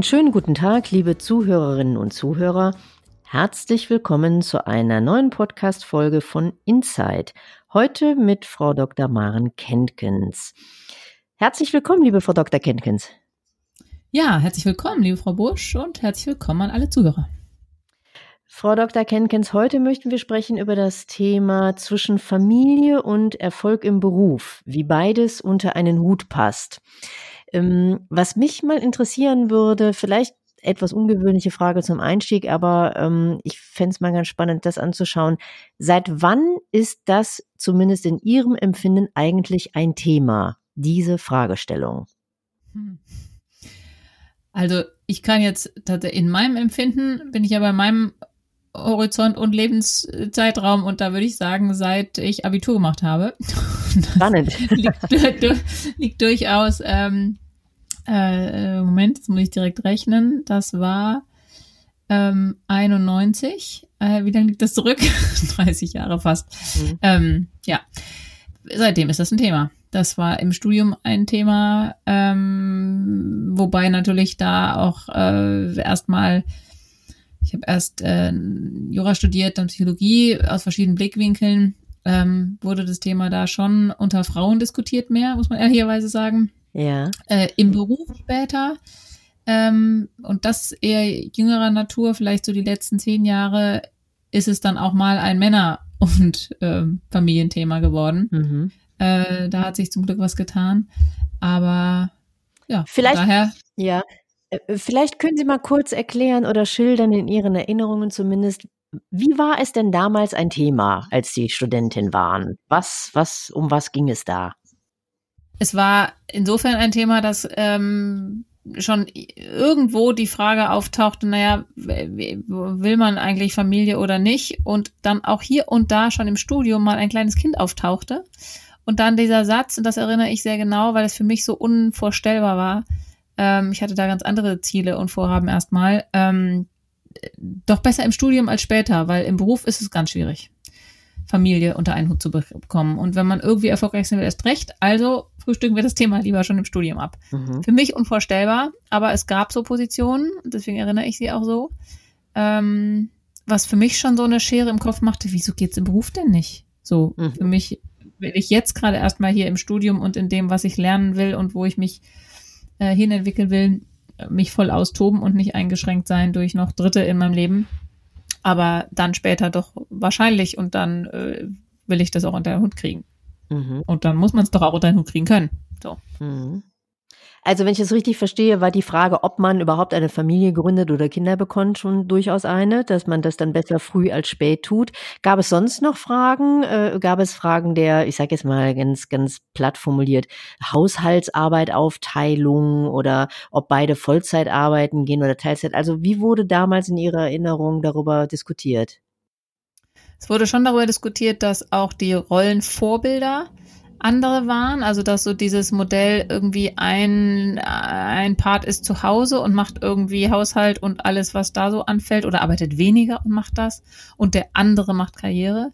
Einen schönen guten Tag, liebe Zuhörerinnen und Zuhörer. Herzlich willkommen zu einer neuen Podcast-Folge von Inside. Heute mit Frau Dr. Maren Kentkens. Herzlich willkommen, liebe Frau Dr. Kentkens. Ja, herzlich willkommen, liebe Frau Busch, und herzlich willkommen an alle Zuhörer. Frau Dr. Kenkens, heute möchten wir sprechen über das Thema zwischen Familie und Erfolg im Beruf, wie beides unter einen Hut passt. Ähm, was mich mal interessieren würde, vielleicht etwas ungewöhnliche Frage zum Einstieg, aber ähm, ich fände es mal ganz spannend, das anzuschauen. Seit wann ist das zumindest in Ihrem Empfinden eigentlich ein Thema, diese Fragestellung? Hm. Also ich kann jetzt in meinem Empfinden bin ich ja bei meinem Horizont und Lebenszeitraum und da würde ich sagen, seit ich Abitur gemacht habe. Spannend. liegt, liegt, durchaus, ähm, äh, Moment, jetzt muss ich direkt rechnen, das war ähm, 91. Äh, wie lange liegt das zurück? 30 Jahre fast. Mhm. Ähm, ja, seitdem ist das ein Thema. Das war im Studium ein Thema, ähm, wobei natürlich da auch äh, erstmal ich habe erst äh, Jura studiert, dann Psychologie aus verschiedenen Blickwinkeln. Ähm, wurde das Thema da schon unter Frauen diskutiert mehr, muss man ehrlicherweise sagen. Ja. Äh, Im Beruf später. Ähm, und das eher jüngerer Natur, vielleicht so die letzten zehn Jahre, ist es dann auch mal ein Männer- und äh, Familienthema geworden. Mhm. Äh, da hat sich zum Glück was getan. Aber ja, vielleicht, daher. Ja, vielleicht können Sie mal kurz erklären oder schildern in Ihren Erinnerungen zumindest, wie war es denn damals ein Thema, als Sie Studentin waren? Was, was, um was ging es da? Es war insofern ein Thema, dass ähm, schon irgendwo die Frage auftauchte, naja, will man eigentlich Familie oder nicht? Und dann auch hier und da schon im Studium mal ein kleines Kind auftauchte. Und dann dieser Satz, und das erinnere ich sehr genau, weil es für mich so unvorstellbar war, ähm, ich hatte da ganz andere Ziele und Vorhaben erstmal. Ähm, doch besser im Studium als später, weil im Beruf ist es ganz schwierig, Familie unter einen Hut zu bekommen. Und wenn man irgendwie erfolgreich sein will, erst recht. Also frühstücken wir das Thema lieber schon im Studium ab. Mhm. Für mich unvorstellbar, aber es gab so Positionen, deswegen erinnere ich sie auch so. Ähm, was für mich schon so eine Schere im Kopf machte, wieso geht's im Beruf denn nicht? So, mhm. für mich will ich jetzt gerade erstmal hier im Studium und in dem, was ich lernen will und wo ich mich äh, hinentwickeln will, mich voll austoben und nicht eingeschränkt sein durch noch Dritte in meinem Leben. Aber dann später doch wahrscheinlich und dann äh, will ich das auch unter den Hut kriegen. Mhm. Und dann muss man es doch auch unter den Hut kriegen können. So. Mhm. Also wenn ich es richtig verstehe, war die Frage, ob man überhaupt eine Familie gründet oder Kinder bekommt, schon durchaus eine, dass man das dann besser früh als spät tut. Gab es sonst noch Fragen? Äh, gab es Fragen der, ich sage jetzt mal ganz, ganz platt formuliert, Haushaltsarbeit, Aufteilung oder ob beide Vollzeit arbeiten gehen oder Teilzeit? Also wie wurde damals in Ihrer Erinnerung darüber diskutiert? Es wurde schon darüber diskutiert, dass auch die Rollenvorbilder andere waren. Also dass so dieses Modell irgendwie ein, ein Part ist zu Hause und macht irgendwie Haushalt und alles, was da so anfällt oder arbeitet weniger und macht das und der andere macht Karriere,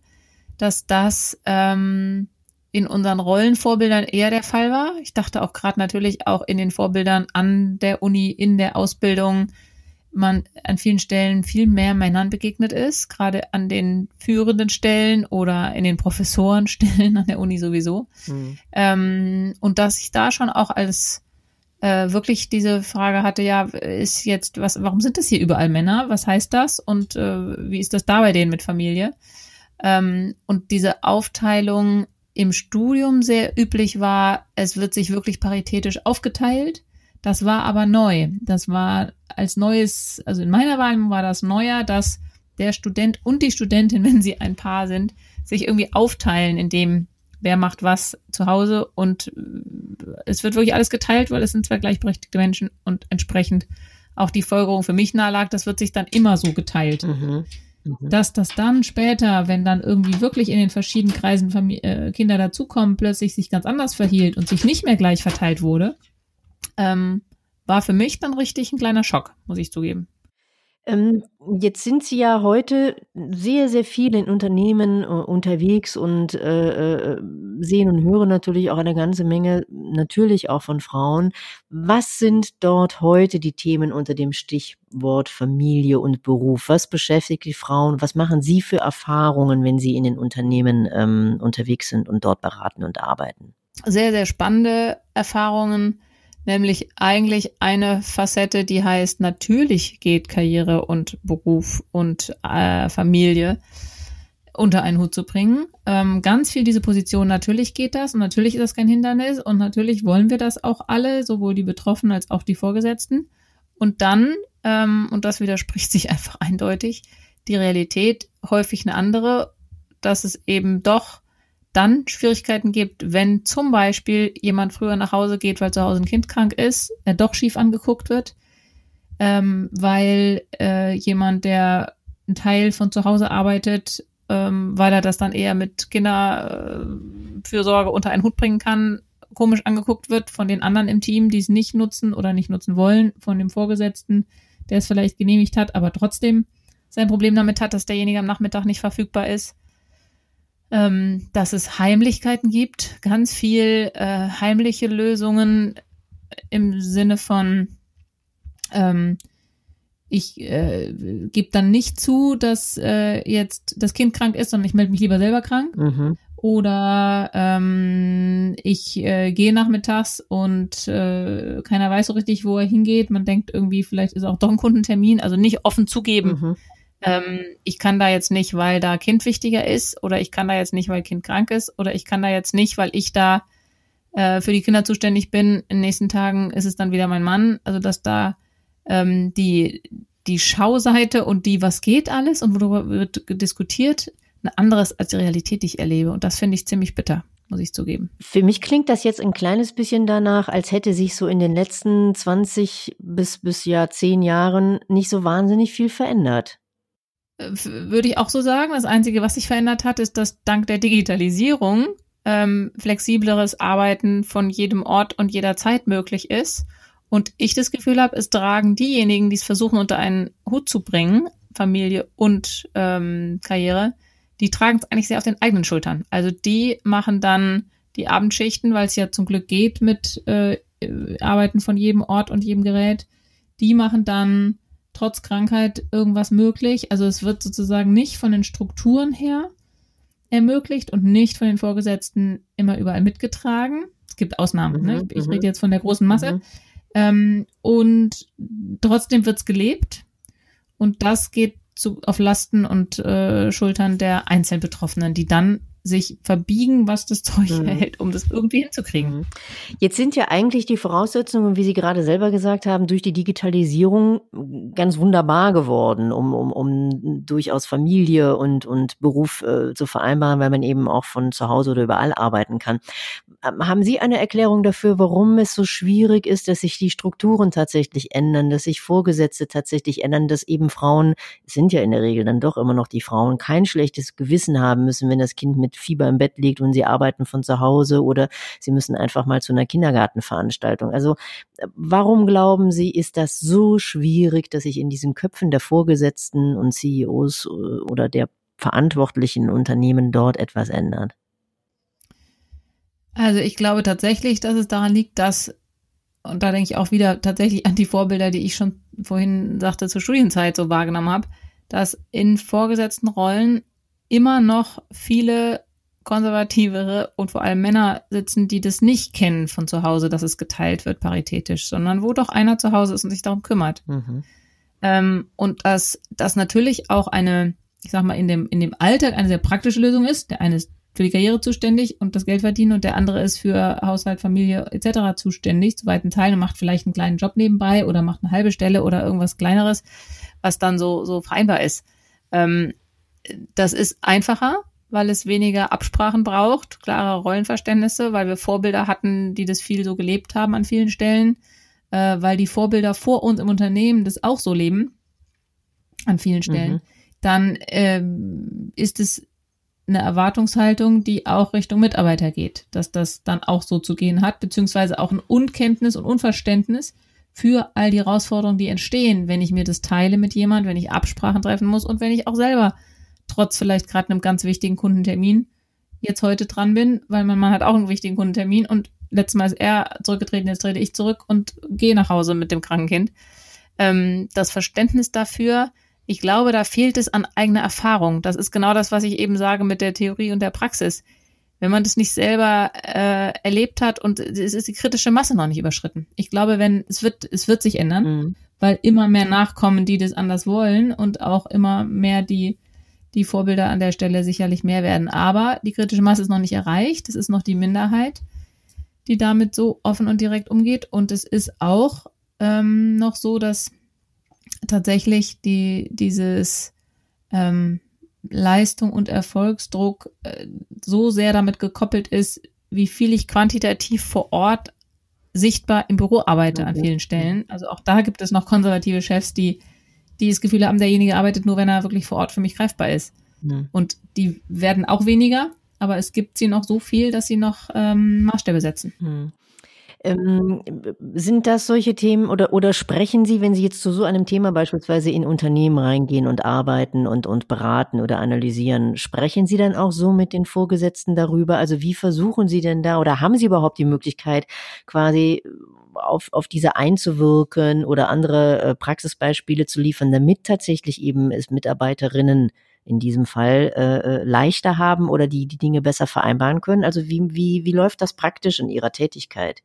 dass das ähm, in unseren Rollenvorbildern eher der Fall war. Ich dachte auch gerade natürlich auch in den Vorbildern an der Uni, in der Ausbildung, man an vielen Stellen viel mehr Männern begegnet ist, gerade an den führenden Stellen oder in den Professorenstellen an der Uni sowieso. Mhm. Ähm, und dass ich da schon auch als äh, wirklich diese Frage hatte, ja, ist jetzt, was, warum sind das hier überall Männer? Was heißt das? Und äh, wie ist das da bei denen mit Familie? Ähm, und diese Aufteilung im Studium sehr üblich war, es wird sich wirklich paritätisch aufgeteilt das war aber neu. Das war als neues, also in meiner Wahrnehmung war das neuer, dass der Student und die Studentin, wenn sie ein Paar sind, sich irgendwie aufteilen, in dem wer macht was zu Hause und äh, es wird wirklich alles geteilt, weil es sind zwei gleichberechtigte Menschen und entsprechend auch die Folgerung für mich nahe lag, das wird sich dann immer so geteilt. Mhm. Mhm. Dass das dann später, wenn dann irgendwie wirklich in den verschiedenen Kreisen Familie, äh, Kinder dazukommen, plötzlich sich ganz anders verhielt und sich nicht mehr gleich verteilt wurde, ähm, war für mich dann richtig ein kleiner Schock, muss ich zugeben. Ähm, jetzt sind Sie ja heute sehr, sehr viel in Unternehmen äh, unterwegs und äh, äh, sehen und hören natürlich auch eine ganze Menge, natürlich auch von Frauen. Was sind dort heute die Themen unter dem Stichwort Familie und Beruf? Was beschäftigt die Frauen? Was machen Sie für Erfahrungen, wenn Sie in den Unternehmen ähm, unterwegs sind und dort beraten und arbeiten? Sehr, sehr spannende Erfahrungen nämlich eigentlich eine Facette, die heißt, natürlich geht Karriere und Beruf und äh, Familie unter einen Hut zu bringen. Ähm, ganz viel diese Position, natürlich geht das und natürlich ist das kein Hindernis und natürlich wollen wir das auch alle, sowohl die Betroffenen als auch die Vorgesetzten. Und dann, ähm, und das widerspricht sich einfach eindeutig, die Realität häufig eine andere, dass es eben doch dann Schwierigkeiten gibt, wenn zum Beispiel jemand früher nach Hause geht, weil zu Hause ein Kind krank ist, er doch schief angeguckt wird, ähm, weil äh, jemand, der einen Teil von zu Hause arbeitet, ähm, weil er das dann eher mit Kinderfürsorge unter einen Hut bringen kann, komisch angeguckt wird von den anderen im Team, die es nicht nutzen oder nicht nutzen wollen, von dem Vorgesetzten, der es vielleicht genehmigt hat, aber trotzdem sein Problem damit hat, dass derjenige am Nachmittag nicht verfügbar ist ähm, dass es Heimlichkeiten gibt, ganz viel äh, heimliche Lösungen im Sinne von ähm, ich äh, gebe dann nicht zu, dass äh, jetzt das Kind krank ist, sondern ich melde mich lieber selber krank. Mhm. Oder ähm, ich äh, gehe nachmittags und äh, keiner weiß so richtig, wo er hingeht. Man denkt irgendwie, vielleicht ist auch doch ein Kundentermin. Also nicht offen zugeben, mhm ähm, ich kann da jetzt nicht, weil da Kind wichtiger ist, oder ich kann da jetzt nicht, weil Kind krank ist, oder ich kann da jetzt nicht, weil ich da äh, für die Kinder zuständig bin. In den nächsten Tagen ist es dann wieder mein Mann. Also dass da ähm, die die Schauseite und die, was geht alles und worüber wird diskutiert, ein anderes als die Realität, die ich erlebe. Und das finde ich ziemlich bitter, muss ich zugeben. Für mich klingt das jetzt ein kleines bisschen danach, als hätte sich so in den letzten 20 bis, bis ja 10 Jahren nicht so wahnsinnig viel verändert würde ich auch so sagen. Das Einzige, was sich verändert hat, ist, dass dank der Digitalisierung ähm, flexibleres Arbeiten von jedem Ort und jeder Zeit möglich ist. Und ich das Gefühl habe, es tragen diejenigen, die es versuchen, unter einen Hut zu bringen, Familie und ähm, Karriere, die tragen es eigentlich sehr auf den eigenen Schultern. Also die machen dann die Abendschichten, weil es ja zum Glück geht mit äh, Arbeiten von jedem Ort und jedem Gerät. Die machen dann trotz Krankheit irgendwas möglich. Also es wird sozusagen nicht von den Strukturen her ermöglicht und nicht von den Vorgesetzten immer überall mitgetragen. Es gibt Ausnahmen. Ne? Mhm, ne? Ich, ich, mhm. rede jetzt von der großen Masse. Mhm. Ähm, und trotzdem wird es gelebt. Und das geht zu, auf Lasten und äh, Schultern der Einzelbetroffenen, die dann sich verbiegen, was das Zeug mhm. hält, um das irgendwie hinzukriegen. Mhm. Jetzt sind ja eigentlich die Voraussetzungen, wie Sie gerade selber gesagt haben, durch die Digitalisierung ganz wunderbar geworden, um, um, um durchaus Familie und, und Beruf äh, zu vereinbaren, weil man eben auch von zu Hause oder überall arbeiten kann. Ähm, haben Sie eine Erklärung dafür, warum es so schwierig ist, dass sich die Strukturen tatsächlich ändern, dass sich Vorgesetzte tatsächlich ändern, dass eben Frauen, es sind ja in der Regel dann doch immer noch die Frauen, kein schlechtes Gewissen haben müssen, wenn das Kind mit Fieber im Bett liegt und sie arbeiten von zu Hause oder sie müssen einfach mal zu einer Kindergartenveranstaltung. Also warum glauben Sie, ist das so schwierig, dass sich in diesen Köpfen der Vorgesetzten und CEOs äh, oder der verantwortlichen Unternehmen dort etwas ändert? Also ich glaube tatsächlich, dass es daran liegt, dass, und da denke ich auch wieder tatsächlich an die Vorbilder, die ich schon vorhin sagte, zur Studienzeit so wahrgenommen habe, dass in vorgesetzten Rollen immer noch viele konservativere und vor allem Männer sitzen, die das nicht kennen von zu Hause, dass es geteilt wird paritätisch, sondern wo doch einer zu Hause ist und sich darum kümmert. Mhm. Ähm, und dass das natürlich auch eine, ich sag mal, in dem, in dem Alltag eine sehr praktische Lösung ist. Der eine ist für die Karriere zuständig und das Geld verdienen und der andere ist für Haushalt, Familie etc. zuständig, zu weiten Teilen und macht vielleicht einen kleinen Job nebenbei oder macht eine halbe Stelle oder irgendwas kleineres, was dann so, so vereinbar ist. Ähm, das ist einfacher, weil es weniger Absprachen braucht, klare Rollenverständnisse, weil wir Vorbilder hatten, die das viel so gelebt haben an vielen Stellen, äh, weil die Vorbilder vor uns im Unternehmen das auch so leben an vielen Stellen. Mhm. Dann äh, ist es eine Erwartungshaltung, die auch Richtung Mitarbeiter geht, dass das dann auch so zu gehen hat, beziehungsweise auch ein Unkenntnis und Unverständnis für all die Herausforderungen, die entstehen, wenn ich mir das teile mit jemand, wenn ich Absprachen treffen muss und wenn ich auch selber trotz vielleicht gerade einem ganz wichtigen Kundentermin jetzt heute dran bin, weil mein Mann hat auch einen wichtigen Kundentermin und letztes Mal ist er zurückgetreten, jetzt trete ich zurück und gehe nach Hause mit dem kranken Kind. Ähm, das Verständnis dafür, ich glaube, da fehlt es an eigener Erfahrung. Das ist genau das, was ich eben sage mit der Theorie und der Praxis. Wenn man das nicht selber äh, erlebt hat und es ist die kritische Masse noch nicht überschritten. Ich glaube, wenn es wird, es wird sich ändern, mhm. weil immer mehr nachkommen, die das anders wollen und auch immer mehr die die Vorbilder an der Stelle sicherlich mehr werden. Aber die kritische Masse ist noch nicht erreicht. Es ist noch die Minderheit, die damit so offen und direkt umgeht. Und es ist auch ähm, noch so, dass tatsächlich die, dieses ähm, Leistung und Erfolgsdruck äh, so sehr damit gekoppelt ist, wie viel ich quantitativ vor Ort sichtbar im Büro arbeite mhm. an vielen Stellen. Also auch da gibt es noch konservative Chefs, die, die das Gefühl haben, derjenige arbeitet nur, wenn er wirklich vor Ort für mich greifbar ist. Mhm. Und die werden auch weniger, aber es gibt sie noch so viel, dass sie noch ähm, Maßstäbe setzen. Mhm. Ähm, sind das solche Themen oder, oder sprechen Sie, wenn Sie jetzt zu so einem Thema beispielsweise in Unternehmen reingehen und arbeiten und, und beraten oder analysieren, sprechen Sie dann auch so mit den Vorgesetzten darüber? Also wie versuchen Sie denn da oder haben Sie überhaupt die Möglichkeit, quasi auf, auf diese einzuwirken oder andere äh, Praxisbeispiele zu liefern, damit tatsächlich eben es Mitarbeiterinnen in diesem Fall äh, äh leichter haben oder die die Dinge besser vereinbaren können? Also wie, wie, wie läuft das praktisch in Ihrer Tätigkeit?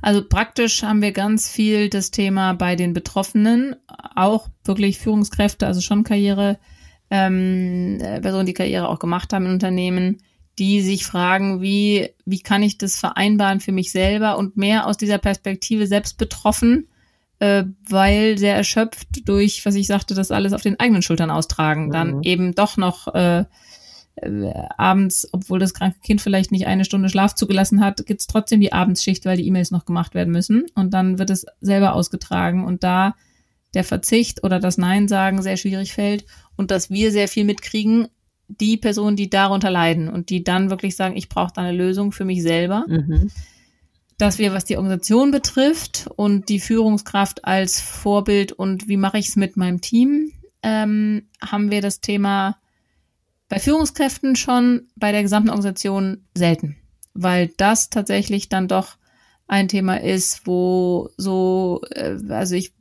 Also praktisch haben wir ganz viel das Thema bei den Betroffenen, auch wirklich Führungskräfte, also schon Karriere, ähm, äh, Personen, die Karriere auch gemacht haben in Unternehmen, die sich fragen, wie, wie kann ich das vereinbaren für mich selber und mehr aus dieser Perspektive selbst betroffen, äh, weil sehr erschöpft durch, was ich sagte, das alles auf den eigenen Schultern austragen, mhm. dann eben doch noch äh, äh, abends, obwohl das kranke Kind vielleicht nicht eine Stunde Schlaf zugelassen hat, gibt's trotzdem die Abendsschicht, weil die E-Mails noch gemacht werden müssen. Und dann wird es selber ausgetragen. Und da der Verzicht oder das Nein sagen sehr schwierig fällt und dass wir sehr viel mitkriegen, die Personen, die darunter leiden und die dann wirklich sagen, ich brauche da eine Lösung für mich selber. Mhm. Dass wir, was die Organisation betrifft und die Führungskraft als Vorbild und wie mache ich es mit meinem Team, ähm, haben wir das Thema bei Führungskräften schon, bei der gesamten Organisation selten, weil das tatsächlich dann doch ein Thema ist, wo so, äh, also ich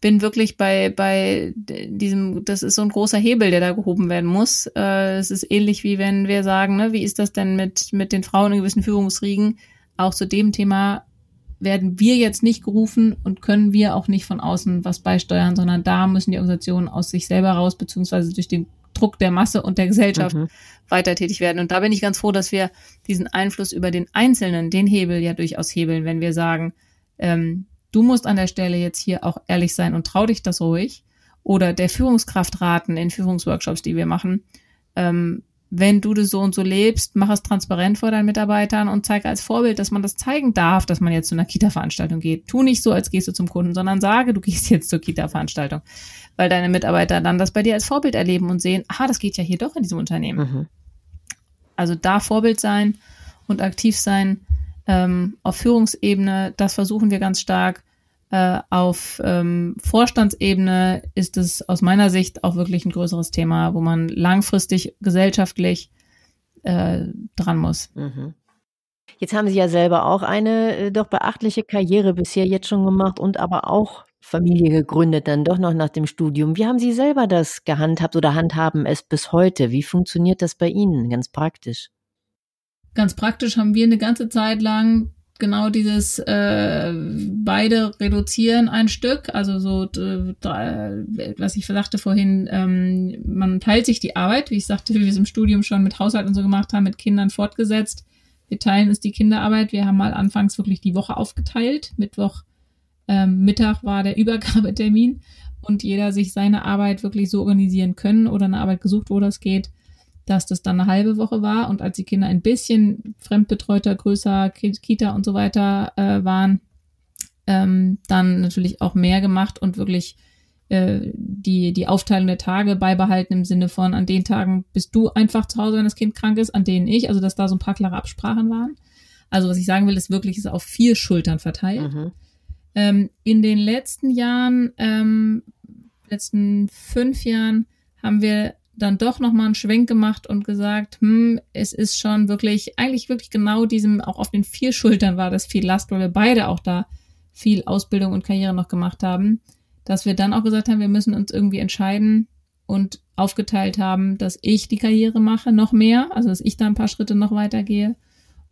bin wirklich bei, bei diesem, das ist so ein großer Hebel, der da gehoben werden muss. Äh, es ist ähnlich wie wenn wir sagen, ne, wie ist das denn mit, mit den Frauen in gewissen Führungsriegen? Auch zu dem Thema werden wir jetzt nicht gerufen und können wir auch nicht von außen was beisteuern, sondern da müssen die Organisationen aus sich selber raus, beziehungsweise durch den Druck der Masse und der Gesellschaft mhm. weiter tätig werden. Und da bin ich ganz froh, dass wir diesen Einfluss über den Einzelnen, den Hebel ja durchaus hebeln, wenn wir sagen, ähm, du musst an der Stelle jetzt hier auch ehrlich sein und trau dich das ruhig. Oder der Führungskraft raten in Führungsworkshops, die wir machen. Ähm, wenn du das so und so lebst, mach es transparent vor deinen Mitarbeitern und zeige als Vorbild, dass man das zeigen darf, dass man jetzt zu einer Kita-Veranstaltung geht. Tu nicht so, als gehst du zum Kunden, sondern sage, du gehst jetzt zur Kita-Veranstaltung, weil deine Mitarbeiter dann das bei dir als Vorbild erleben und sehen, aha, das geht ja hier doch in diesem Unternehmen. Mhm. Also da Vorbild sein und aktiv sein ähm, auf Führungsebene, das versuchen wir ganz stark. Äh, auf ähm, Vorstandsebene ist es aus meiner Sicht auch wirklich ein größeres Thema, wo man langfristig gesellschaftlich äh, dran muss. Mhm. Jetzt haben Sie ja selber auch eine äh, doch beachtliche Karriere bisher jetzt schon gemacht und aber auch Familie gegründet, dann doch noch nach dem Studium. Wie haben Sie selber das gehandhabt oder handhaben es bis heute? Wie funktioniert das bei Ihnen ganz praktisch? Ganz praktisch haben wir eine ganze Zeit lang genau dieses äh, beide reduzieren ein Stück, also so was ich sagte vorhin, ähm, man teilt sich die Arbeit, wie ich sagte, wie wir es im Studium schon mit Haushalt und so gemacht haben, mit Kindern fortgesetzt. Wir teilen uns die Kinderarbeit. Wir haben mal anfangs wirklich die Woche aufgeteilt. Mittwoch ähm, Mittag war der Übergabetermin und jeder sich seine Arbeit wirklich so organisieren können oder eine Arbeit gesucht, wo das geht, dass das dann eine halbe Woche war und als die Kinder ein bisschen fremdbetreuter, größer, Kita und so weiter äh, waren, ähm, dann natürlich auch mehr gemacht und wirklich äh, die, die Aufteilung der Tage beibehalten im Sinne von, an den Tagen bist du einfach zu Hause, wenn das Kind krank ist, an denen ich, also dass da so ein paar klare Absprachen waren. Also was ich sagen will, ist wirklich, ist auf vier Schultern verteilt. Mhm. Ähm, in den letzten Jahren, ähm, letzten fünf Jahren, haben wir dann doch nochmal einen Schwenk gemacht und gesagt, hm, es ist schon wirklich, eigentlich wirklich genau diesem, auch auf den vier Schultern war das viel Last, weil wir beide auch da viel Ausbildung und Karriere noch gemacht haben, dass wir dann auch gesagt haben, wir müssen uns irgendwie entscheiden und aufgeteilt haben, dass ich die Karriere mache, noch mehr, also dass ich da ein paar Schritte noch weitergehe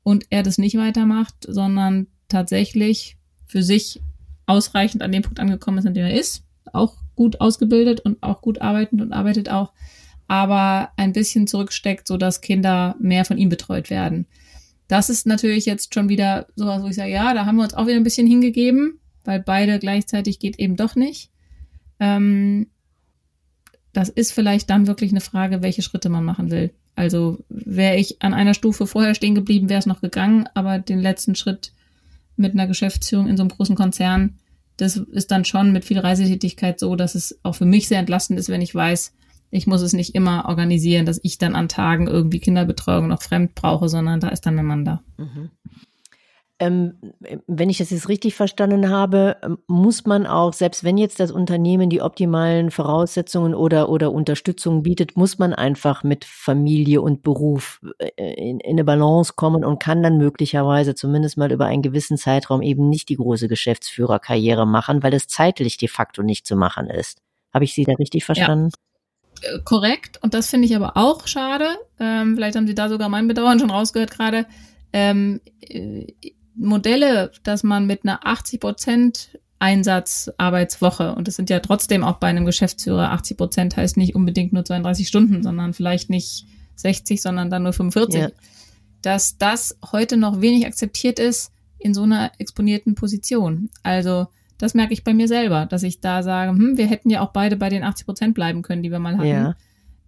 und er das nicht weitermacht, sondern tatsächlich für sich ausreichend an dem Punkt angekommen ist, an dem er ist, auch gut ausgebildet und auch gut arbeitend und arbeitet auch aber ein bisschen zurücksteckt, so dass Kinder mehr von ihm betreut werden. Das ist natürlich jetzt schon wieder sowas, wo ich sage, ja, da haben wir uns auch wieder ein bisschen hingegeben, weil beide gleichzeitig geht eben doch nicht. Ähm, das ist vielleicht dann wirklich eine Frage, welche Schritte man machen will. Also wäre ich an einer Stufe vorher stehen geblieben, wäre es noch gegangen, aber den letzten Schritt mit einer Geschäftsführung in so einem großen Konzern, das ist dann schon mit viel Reisetätigkeit so, dass es auch für mich sehr entlastend ist, wenn ich weiß, ich muss es nicht immer organisieren, dass ich dann an Tagen irgendwie Kinderbetreuung noch fremd brauche, sondern da ist dann mein Mann da. Mhm. Ähm, wenn ich das jetzt richtig verstanden habe, ähm, muss man auch, selbst wenn jetzt das Unternehmen die optimalen Voraussetzungen oder, oder Unterstützung bietet, muss man einfach mit Familie und Beruf äh, in, in eine Balance kommen und kann dann möglicherweise zumindest mal über einen gewissen Zeitraum eben nicht die große Geschäftsführerkarriere machen, weil es zeitlich de facto nicht zu machen ist. Habe ich Sie da richtig verstanden? Ja. Korrekt. Und das finde ich aber auch schade. Ähm, vielleicht haben Sie da sogar mein Bedauern schon rausgehört gerade. Ähm, äh, Modelle, dass man mit einer 80 Prozent Einsatz Arbeitswoche und das sind ja trotzdem auch bei einem Geschäftsführer 80 Prozent heißt nicht unbedingt nur 32 Stunden, sondern vielleicht nicht 60, sondern dann nur 45. Ja. Dass das heute noch wenig akzeptiert ist in so einer exponierten Position. Also das merke ich bei mir selber, dass ich da sage, hm, wir hätten ja auch beide bei den 80 Prozent bleiben können, die wir mal hatten. Ja.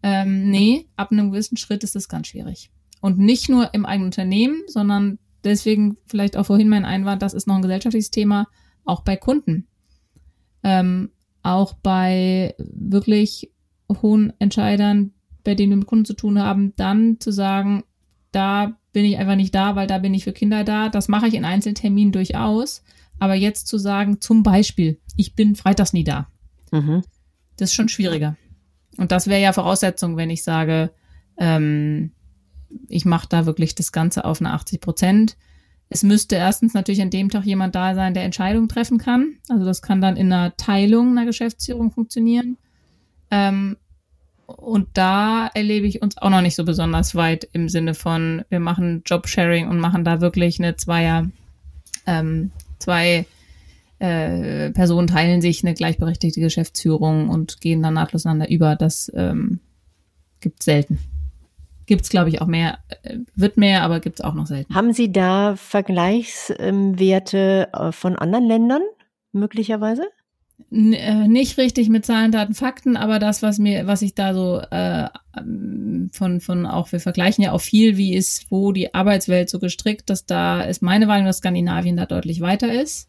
Ähm, nee, ab einem gewissen Schritt ist das ganz schwierig. Und nicht nur im eigenen Unternehmen, sondern deswegen vielleicht auch vorhin mein Einwand, das ist noch ein gesellschaftliches Thema, auch bei Kunden. Ähm, auch bei wirklich hohen Entscheidern, bei denen wir mit Kunden zu tun haben, dann zu sagen, da bin ich einfach nicht da, weil da bin ich für Kinder da. Das mache ich in Einzelterminen durchaus. Aber jetzt zu sagen, zum Beispiel, ich bin freitags nie da, mhm. das ist schon schwieriger. Und das wäre ja Voraussetzung, wenn ich sage, ähm, ich mache da wirklich das Ganze auf eine 80 Prozent. Es müsste erstens natürlich an dem Tag jemand da sein, der Entscheidungen treffen kann. Also das kann dann in einer Teilung einer Geschäftsführung funktionieren. Ähm, und da erlebe ich uns auch noch nicht so besonders weit im Sinne von, wir machen Jobsharing und machen da wirklich eine Zweier, ähm, zwei äh, Personen teilen sich eine gleichberechtigte Geschäftsführung und gehen dann nahtlos einander über. Das ähm, gibt selten. Gibt es, glaube ich, auch mehr, äh, wird mehr, aber gibt es auch noch selten. Haben Sie da Vergleichswerte äh, von anderen Ländern möglicherweise? Äh, nicht richtig mit Zahlen, Daten, Fakten, aber das, was mir, was ich da so äh, von, von auch, wir vergleichen ja auch viel, wie ist, wo die Arbeitswelt so gestrickt, dass da ist meine Wahrnehmung, dass Skandinavien da deutlich weiter ist.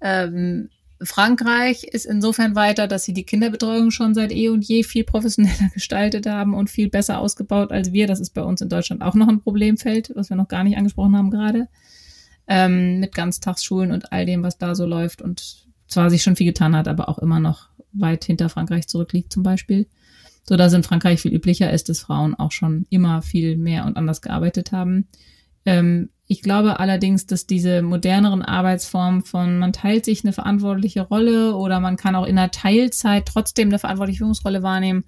Ähm, Frankreich ist insofern weiter, dass sie die Kinderbetreuung schon seit eh und je viel professioneller gestaltet haben und viel besser ausgebaut als wir. Das ist bei uns in Deutschland auch noch ein Problemfeld, was wir noch gar nicht angesprochen haben gerade. Ähm, mit Ganztagsschulen und all dem, was da so läuft und zwar sich schon viel getan hat, aber auch immer noch weit hinter Frankreich zurückliegt zum Beispiel. So dass in Frankreich viel üblicher ist, dass Frauen auch schon immer viel mehr und anders gearbeitet haben. Ähm, ich glaube allerdings, dass diese moderneren Arbeitsformen von man teilt sich eine verantwortliche Rolle oder man kann auch in einer Teilzeit trotzdem eine verantwortliche Führungsrolle wahrnehmen,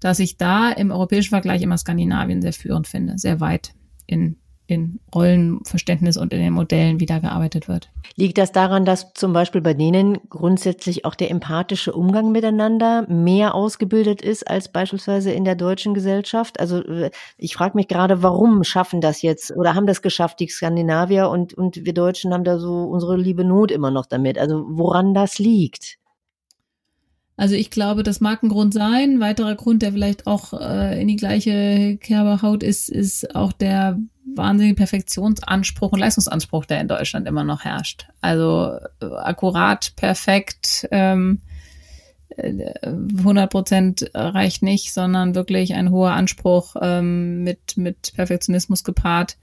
dass ich da im europäischen Vergleich immer Skandinavien sehr führend finde, sehr weit in in Rollenverständnis und in den Modellen wieder gearbeitet wird. Liegt das daran, dass zum Beispiel bei denen grundsätzlich auch der empathische Umgang miteinander mehr ausgebildet ist als beispielsweise in der deutschen Gesellschaft? Also äh, ich frage mich gerade, warum schaffen das jetzt oder haben das geschafft die Skandinavier und, und wir Deutschen haben da so unsere liebe Not immer noch damit? Also woran das liegt? Also ich glaube, das mag ein Grund sein. Ein weiterer Grund, der vielleicht auch äh, in die gleiche Kerbe haut, ist, ist auch der wahnsinnige Perfektionsanspruch und Leistungsanspruch, der in Deutschland immer noch herrscht. Also äh, akkurat, perfekt, ähm, 100 Prozent reicht nicht, sondern wirklich ein hoher Anspruch ähm, mit, mit Perfektionismus gepaart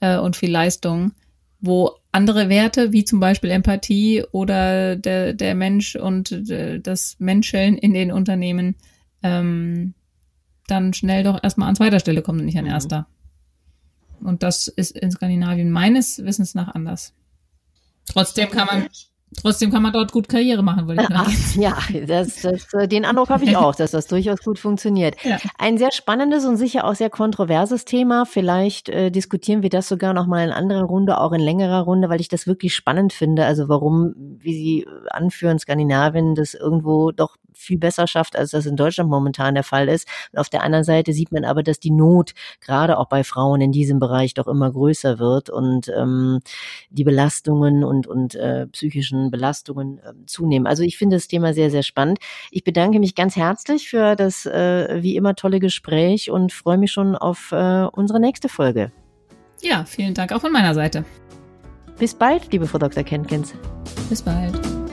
äh, und viel Leistung, wo andere Werte, wie zum Beispiel Empathie oder der, der Mensch und äh, das Menscheln in den Unternehmen, ähm, dann schnell doch erstmal an zweiter Stelle kommt und nicht an mhm. erster. Und das ist in Skandinavien meines Wissens nach anders. Trotzdem kann man Trotzdem kann man dort gut Karriere machen, würde ich sagen. Ja, das, das, äh, den Eindruck habe ich auch, dass das durchaus gut funktioniert. Ja. Ein sehr spannendes und sicher auch sehr kontroverses Thema. Vielleicht äh, diskutieren wir das sogar noch mal in anderer Runde, auch in längerer Runde, weil ich das wirklich spannend finde. Also warum, wie Sie anführen, Skandinavien das irgendwo doch viel besser schafft, als das in Deutschland momentan der Fall ist. Und auf der anderen Seite sieht man aber, dass die Not gerade auch bei Frauen in diesem Bereich doch immer größer wird und ähm, die Belastungen und, und äh, psychischen Belastungen äh, zunehmen. Also ich finde das Thema sehr, sehr spannend. Ich bedanke mich ganz herzlich für das äh, wie immer tolle Gespräch und freue mich schon auf äh, unsere nächste Folge. Ja, vielen Dank auch von meiner Seite. Bis bald, liebe Frau Dr. Kenkins. Bis bald.